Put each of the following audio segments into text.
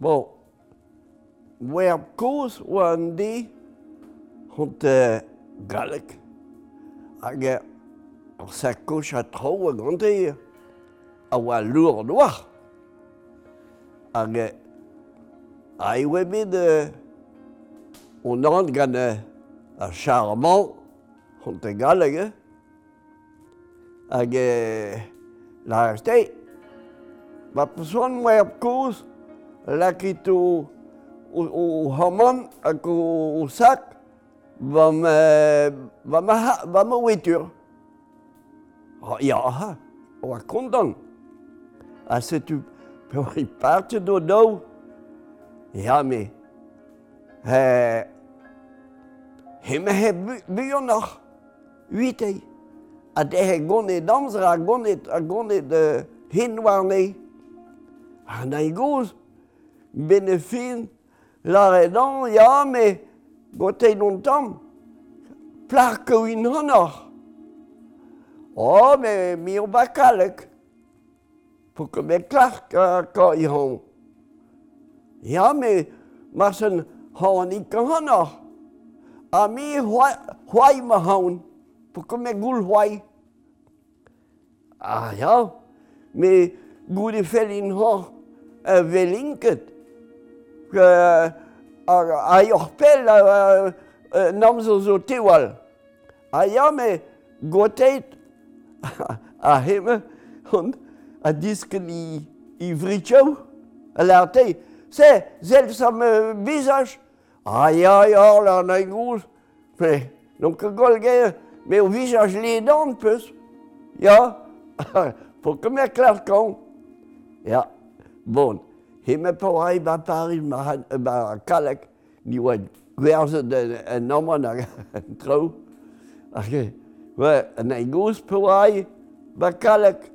Bon, wer koz oa an di hont uh, galek. Hag ar sa koch a trao a gante a oa lour noir hag e, a e oa bet uh, on an gant uh, ar charmant hont e galek hag e, la ar ma pesoan war koz lakit o, o, o hamon hag o, o sak va me, va ma, ha, va ma wetur. Ha, ja, ha, oa kontan. A setu peur i parte do dao. Ja, me, he, he me he buyon noch, uitei. A de he gone damser, a gone, a gone de hin war. Ha na i goz. benefin la redan, ya, me gotei non tam, plar in honor. Oh, me mi o bakalek, pou ke me klar ka, ka i hon. Ya, me marsen hon ik honor. A mi hoai ma hon, pou ke me gul hoai. Ah, ya, me goul fel in hon, velinket. a yorpel a, a nam zo tewal. A ya me goteit a heme hon a disken i, i vritchou a lartei. Se, zel sam me bizaj. A ya ya la na gouz. Me, donc gol ge, me o vizaj le dan peus. Ya, pour que me klar kan. Ya, bon. Hema pa oa ba Paris ma, ba kalak, ni oa gwerze en, en nomman hag tro. ake we, en en goz pa oa ba kalak,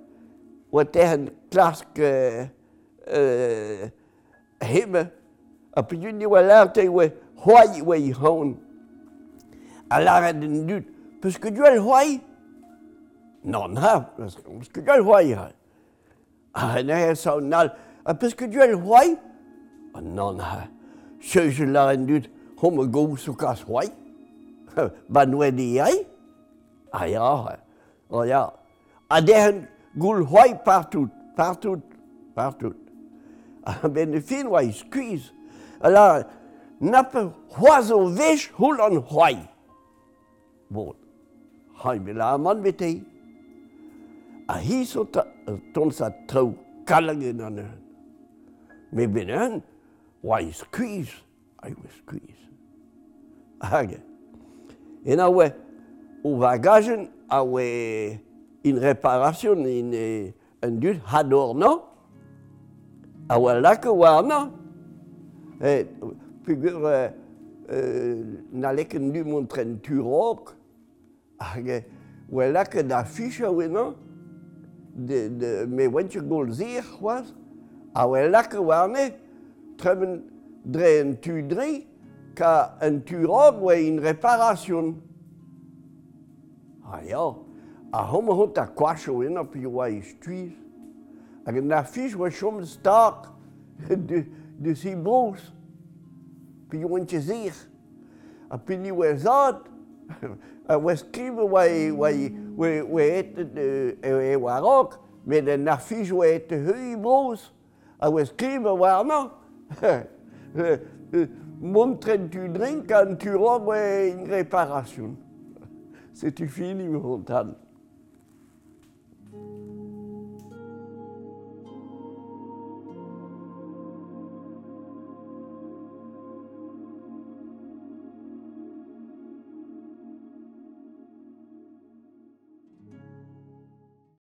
oa tehen klask uh, uh, hema, a pe ni oa larte oa hoi oa i hon. A lare den dut, peus que duel hoi? Non, ha, peus que joel hoi ha. A ne, he saunal, a peus du el c'hoai Ha nan ha, seuzel la ren dud, hom a gov so kas c'hoai. Ba noe di yai A ya, ha ya. A dehen goul c'hoai partout, partout, partout. A ben e fin oa skuiz. A la, nappe c'hoaz o vech houl an c'hoai. Bon, ha me la man betei. A hi so ton sa trou kalagen an eur. Me benen, oa iz kuiz, a iz kuiz. Hage. En a oe, o vagajen a oe in reparasyon, in en dud hadorno, a oe lak oa no. E, figur, e, na leken du montren turok, hage, oe lak da ficha oe no, de, de, me wentje gol zir, oaz, a wel laker warne, tremen dre an tu dre, ka an tu rog in reparasyon. A ya, a hom hont a kwasho en op yo oa istuiz. Hag an affiche wa chom stark de, de si bros. pi yo an tezir. A pi ni we zad, a we skrive wa wa we we et oa rog, met an affiche oa et heu i bros. I was clever, well, no. Montrer du drink quand tu rends une réparation. C'est une fille, une montagne.